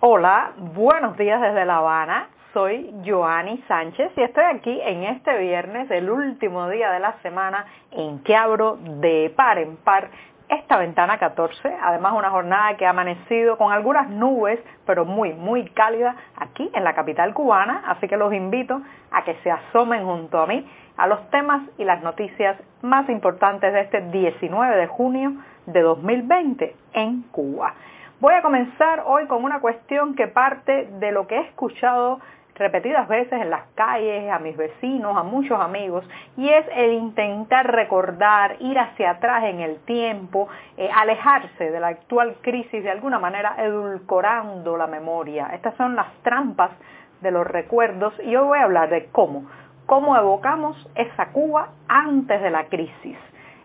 Hola, buenos días desde La Habana. Soy Joanny Sánchez y estoy aquí en este viernes, el último día de la semana, en que abro de par en par esta ventana 14, además una jornada que ha amanecido con algunas nubes, pero muy, muy cálida aquí en la capital cubana, así que los invito a que se asomen junto a mí a los temas y las noticias más importantes de este 19 de junio de 2020 en Cuba. Voy a comenzar hoy con una cuestión que parte de lo que he escuchado repetidas veces en las calles, a mis vecinos, a muchos amigos, y es el intentar recordar, ir hacia atrás en el tiempo, eh, alejarse de la actual crisis, de alguna manera edulcorando la memoria. Estas son las trampas de los recuerdos y hoy voy a hablar de cómo, cómo evocamos esa Cuba antes de la crisis.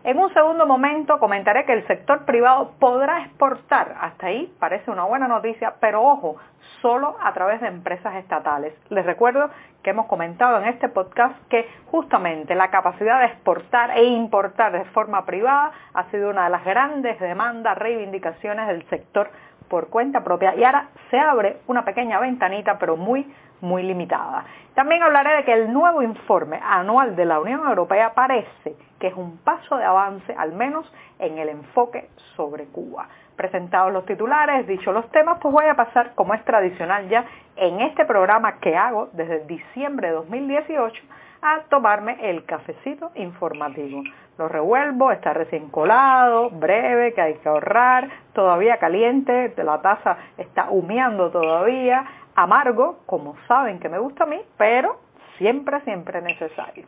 En un segundo momento comentaré que el sector privado podrá exportar, hasta ahí parece una buena noticia, pero ojo, solo a través de empresas estatales. Les recuerdo que hemos comentado en este podcast que justamente la capacidad de exportar e importar de forma privada ha sido una de las grandes demandas, reivindicaciones del sector por cuenta propia y ahora se abre una pequeña ventanita pero muy muy limitada. También hablaré de que el nuevo informe anual de la Unión Europea parece que es un paso de avance, al menos en el enfoque sobre Cuba. Presentados los titulares, dichos los temas, pues voy a pasar, como es tradicional ya, en este programa que hago desde diciembre de 2018, a tomarme el cafecito informativo. Lo revuelvo, está recién colado, breve, que hay que ahorrar, todavía caliente, la taza está humeando todavía, amargo, como saben que me gusta a mí, pero siempre, siempre necesario.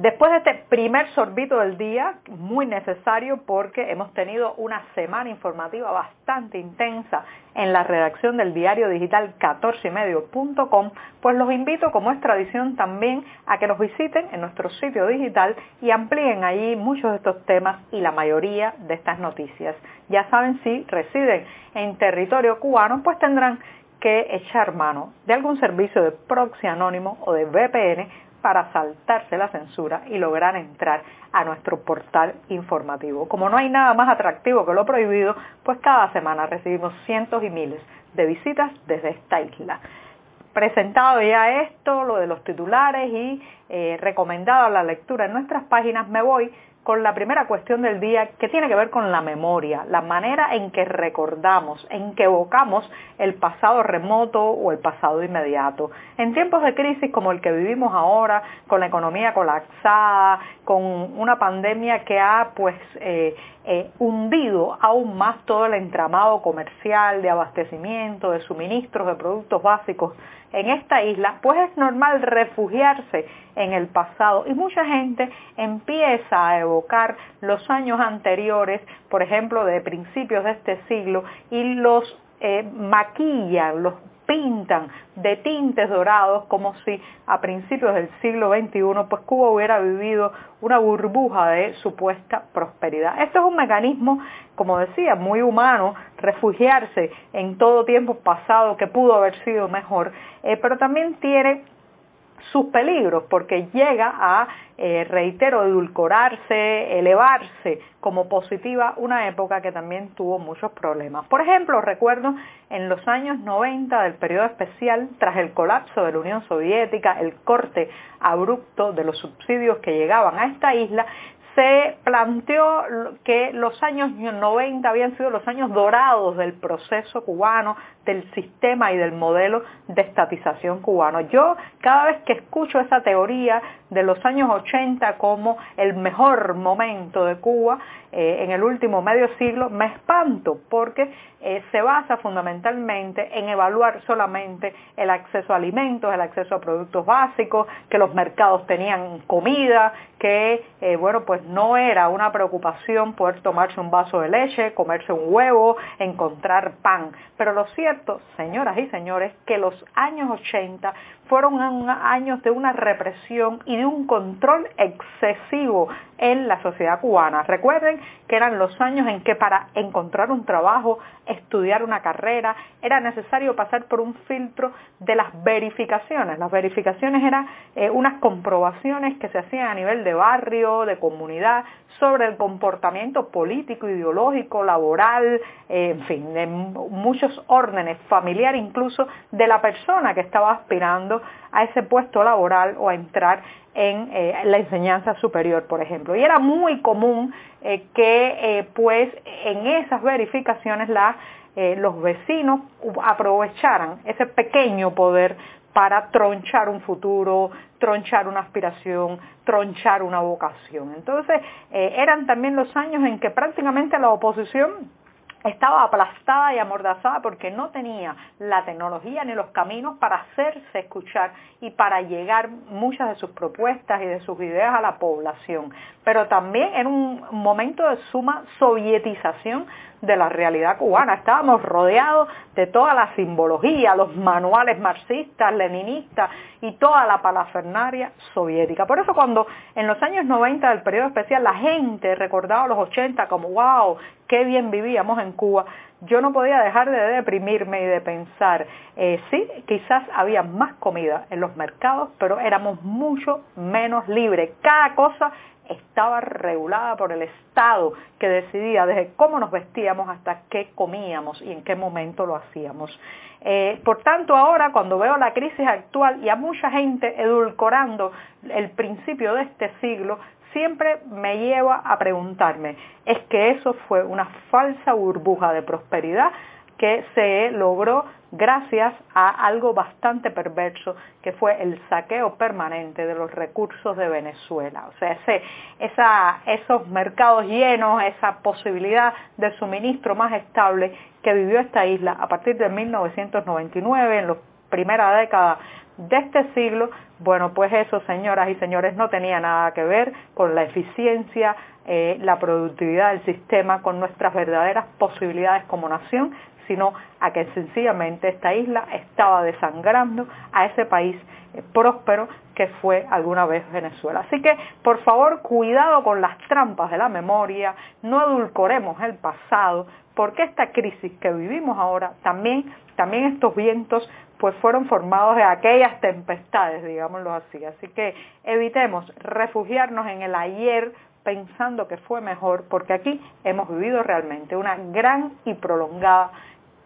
Después de este primer sorbito del día, muy necesario porque hemos tenido una semana informativa bastante intensa en la redacción del diario digital 14ymedio.com, pues los invito, como es tradición también, a que nos visiten en nuestro sitio digital y amplíen allí muchos de estos temas y la mayoría de estas noticias. Ya saben, si residen en territorio cubano, pues tendrán que echar mano de algún servicio de proxy anónimo o de VPN para saltarse la censura y lograr entrar a nuestro portal informativo. Como no hay nada más atractivo que lo prohibido, pues cada semana recibimos cientos y miles de visitas desde esta isla. Presentado ya esto, lo de los titulares y eh, recomendado la lectura en nuestras páginas, me voy con la primera cuestión del día que tiene que ver con la memoria, la manera en que recordamos, en que evocamos el pasado remoto o el pasado inmediato. En tiempos de crisis como el que vivimos ahora, con la economía colapsada, con una pandemia que ha pues eh, eh, hundido aún más todo el entramado comercial de abastecimiento, de suministros, de productos básicos en esta isla, pues es normal refugiarse en el pasado. Y mucha gente empieza a evocar los años anteriores, por ejemplo, de principios de este siglo y los eh, maquillan, los pintan de tintes dorados como si a principios del siglo XXI pues Cuba hubiera vivido una burbuja de supuesta prosperidad. Esto es un mecanismo, como decía, muy humano, refugiarse en todo tiempo pasado que pudo haber sido mejor, eh, pero también tiene sus peligros, porque llega a, eh, reitero, edulcorarse, elevarse como positiva una época que también tuvo muchos problemas. Por ejemplo, recuerdo en los años 90 del periodo especial, tras el colapso de la Unión Soviética, el corte abrupto de los subsidios que llegaban a esta isla, se planteó que los años 90 habían sido los años dorados del proceso cubano del sistema y del modelo de estatización cubano. Yo cada vez que escucho esa teoría de los años 80 como el mejor momento de Cuba eh, en el último medio siglo, me espanto porque eh, se basa fundamentalmente en evaluar solamente el acceso a alimentos, el acceso a productos básicos, que los mercados tenían comida, que eh, bueno pues no era una preocupación poder tomarse un vaso de leche, comerse un huevo, encontrar pan. Pero lo cierto, señoras y señores, que los años 80 fueron años de una represión y de un control excesivo en la sociedad cubana. Recuerden que eran los años en que para encontrar un trabajo, estudiar una carrera, era necesario pasar por un filtro de las verificaciones. Las verificaciones eran eh, unas comprobaciones que se hacían a nivel de barrio, de comunidad, sobre el comportamiento político, ideológico, laboral, eh, en fin, de muchos órdenes, familiar incluso, de la persona que estaba aspirando a ese puesto laboral o a entrar en eh, la enseñanza superior, por ejemplo. Y era muy común eh, que pues en esas verificaciones los vecinos aprovecharan ese pequeño poder para tronchar un futuro, tronchar una aspiración, tronchar una vocación. Entonces, eh, eran también los años en que prácticamente la oposición estaba aplastada y amordazada porque no tenía la tecnología ni los caminos para hacerse escuchar y para llegar muchas de sus propuestas y de sus ideas a la población. Pero también en un momento de suma sovietización de la realidad cubana. Estábamos rodeados de toda la simbología, los manuales marxistas, leninistas y toda la palafernaria soviética. Por eso cuando en los años 90 del periodo especial la gente recordaba los 80 como wow, qué bien vivíamos en Cuba, yo no podía dejar de deprimirme y de pensar, eh, sí, quizás había más comida en los mercados, pero éramos mucho menos libres. Cada cosa estaba regulada por el Estado que decidía desde cómo nos vestíamos hasta qué comíamos y en qué momento lo hacíamos. Eh, por tanto, ahora cuando veo la crisis actual y a mucha gente edulcorando el principio de este siglo, siempre me lleva a preguntarme, ¿es que eso fue una falsa burbuja de prosperidad que se logró gracias a algo bastante perverso que fue el saqueo permanente de los recursos de Venezuela. O sea, esos mercados llenos, esa posibilidad de suministro más estable que vivió esta isla a partir de 1999, en la primera década de este siglo, bueno, pues eso, señoras y señores, no tenía nada que ver con la eficiencia, eh, la productividad del sistema, con nuestras verdaderas posibilidades como nación, sino a que sencillamente esta isla estaba desangrando a ese país eh, próspero que fue alguna vez Venezuela. Así que, por favor, cuidado con las trampas de la memoria, no edulcoremos el pasado, porque esta crisis que vivimos ahora, también, también estos vientos, pues fueron formados de aquellas tempestades, digámoslo así. Así que evitemos refugiarnos en el ayer pensando que fue mejor, porque aquí hemos vivido realmente una gran y prolongada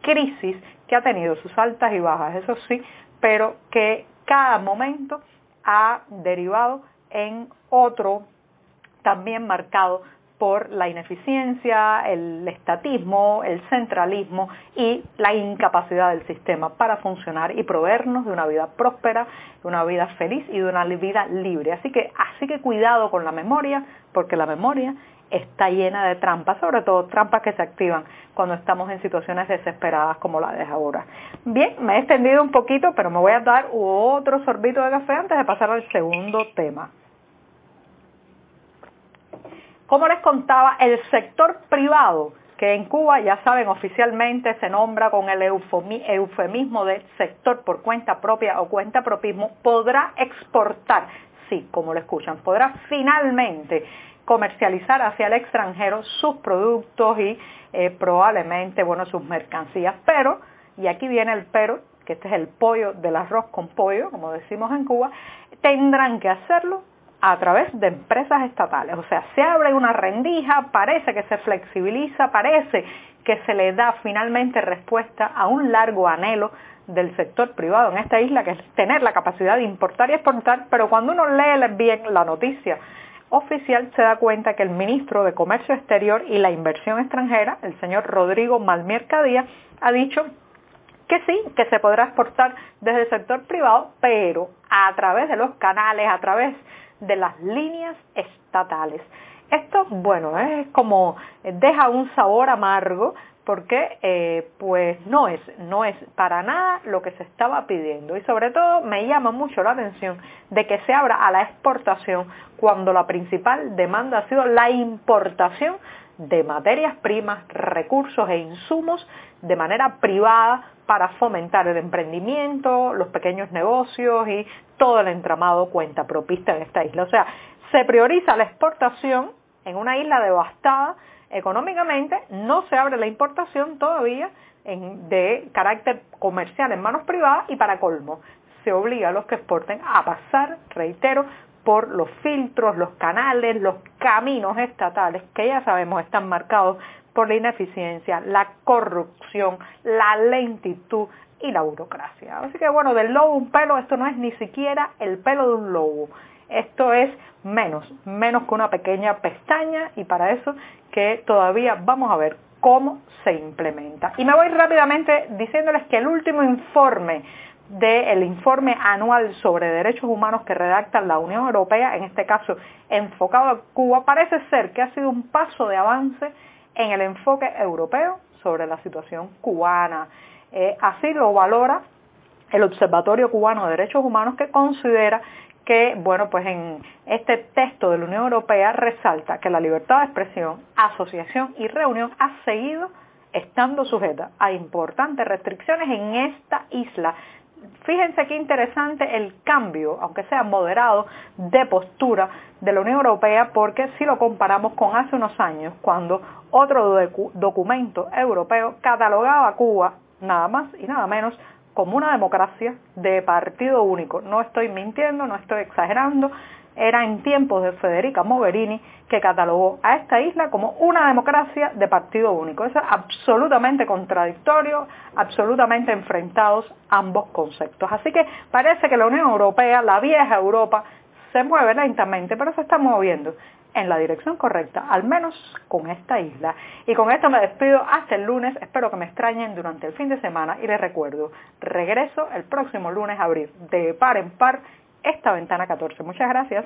crisis que ha tenido sus altas y bajas, eso sí, pero que cada momento ha derivado en otro también marcado por la ineficiencia, el estatismo, el centralismo y la incapacidad del sistema para funcionar y proveernos de una vida próspera, de una vida feliz y de una vida libre. Así que, así que cuidado con la memoria, porque la memoria está llena de trampas, sobre todo trampas que se activan cuando estamos en situaciones desesperadas como la de ahora. Bien, me he extendido un poquito, pero me voy a dar otro sorbito de café antes de pasar al segundo tema. Como les contaba, el sector privado, que en Cuba ya saben oficialmente se nombra con el eufemismo de sector por cuenta propia o cuenta propismo, podrá exportar, sí, como lo escuchan, podrá finalmente comercializar hacia el extranjero sus productos y eh, probablemente, bueno, sus mercancías. Pero, y aquí viene el pero, que este es el pollo del arroz con pollo, como decimos en Cuba, tendrán que hacerlo a través de empresas estatales. O sea, se abre una rendija, parece que se flexibiliza, parece que se le da finalmente respuesta a un largo anhelo del sector privado en esta isla, que es tener la capacidad de importar y exportar, pero cuando uno lee bien la noticia oficial se da cuenta que el ministro de Comercio Exterior y la Inversión Extranjera, el señor Rodrigo Malmier Cadía, ha dicho que sí, que se podrá exportar desde el sector privado, pero a través de los canales, a través de las líneas estatales. Esto, bueno, es como deja un sabor amargo porque eh, pues no es, no es para nada lo que se estaba pidiendo y sobre todo me llama mucho la atención de que se abra a la exportación cuando la principal demanda ha sido la importación de materias primas, recursos e insumos de manera privada para fomentar el emprendimiento, los pequeños negocios y todo el entramado cuenta propista en esta isla. O sea, se prioriza la exportación en una isla devastada económicamente, no se abre la importación todavía de carácter comercial en manos privadas y para colmo, se obliga a los que exporten a pasar, reitero, por los filtros, los canales, los caminos estatales que ya sabemos están marcados por la ineficiencia, la corrupción, la lentitud y la burocracia. Así que bueno, del lobo un pelo, esto no es ni siquiera el pelo de un lobo. Esto es menos, menos que una pequeña pestaña y para eso que todavía vamos a ver cómo se implementa. Y me voy rápidamente diciéndoles que el último informe del informe anual sobre derechos humanos que redacta la Unión Europea, en este caso enfocado a Cuba, parece ser que ha sido un paso de avance en el enfoque europeo sobre la situación cubana. Eh, así lo valora el Observatorio Cubano de Derechos Humanos que considera que, bueno, pues en este texto de la Unión Europea resalta que la libertad de expresión, asociación y reunión ha seguido estando sujeta a importantes restricciones en esta isla. Fíjense qué interesante el cambio, aunque sea moderado, de postura de la Unión Europea, porque si lo comparamos con hace unos años, cuando otro documento europeo catalogaba a Cuba nada más y nada menos como una democracia de partido único. No estoy mintiendo, no estoy exagerando. Era en tiempos de Federica Mogherini que catalogó a esta isla como una democracia de partido único. Eso es absolutamente contradictorio, absolutamente enfrentados ambos conceptos. Así que parece que la Unión Europea, la vieja Europa, se mueve lentamente, pero se está moviendo en la dirección correcta, al menos con esta isla. Y con esto me despido hasta el lunes, espero que me extrañen durante el fin de semana y les recuerdo, regreso el próximo lunes a abrir de par en par esta ventana 14. Muchas gracias.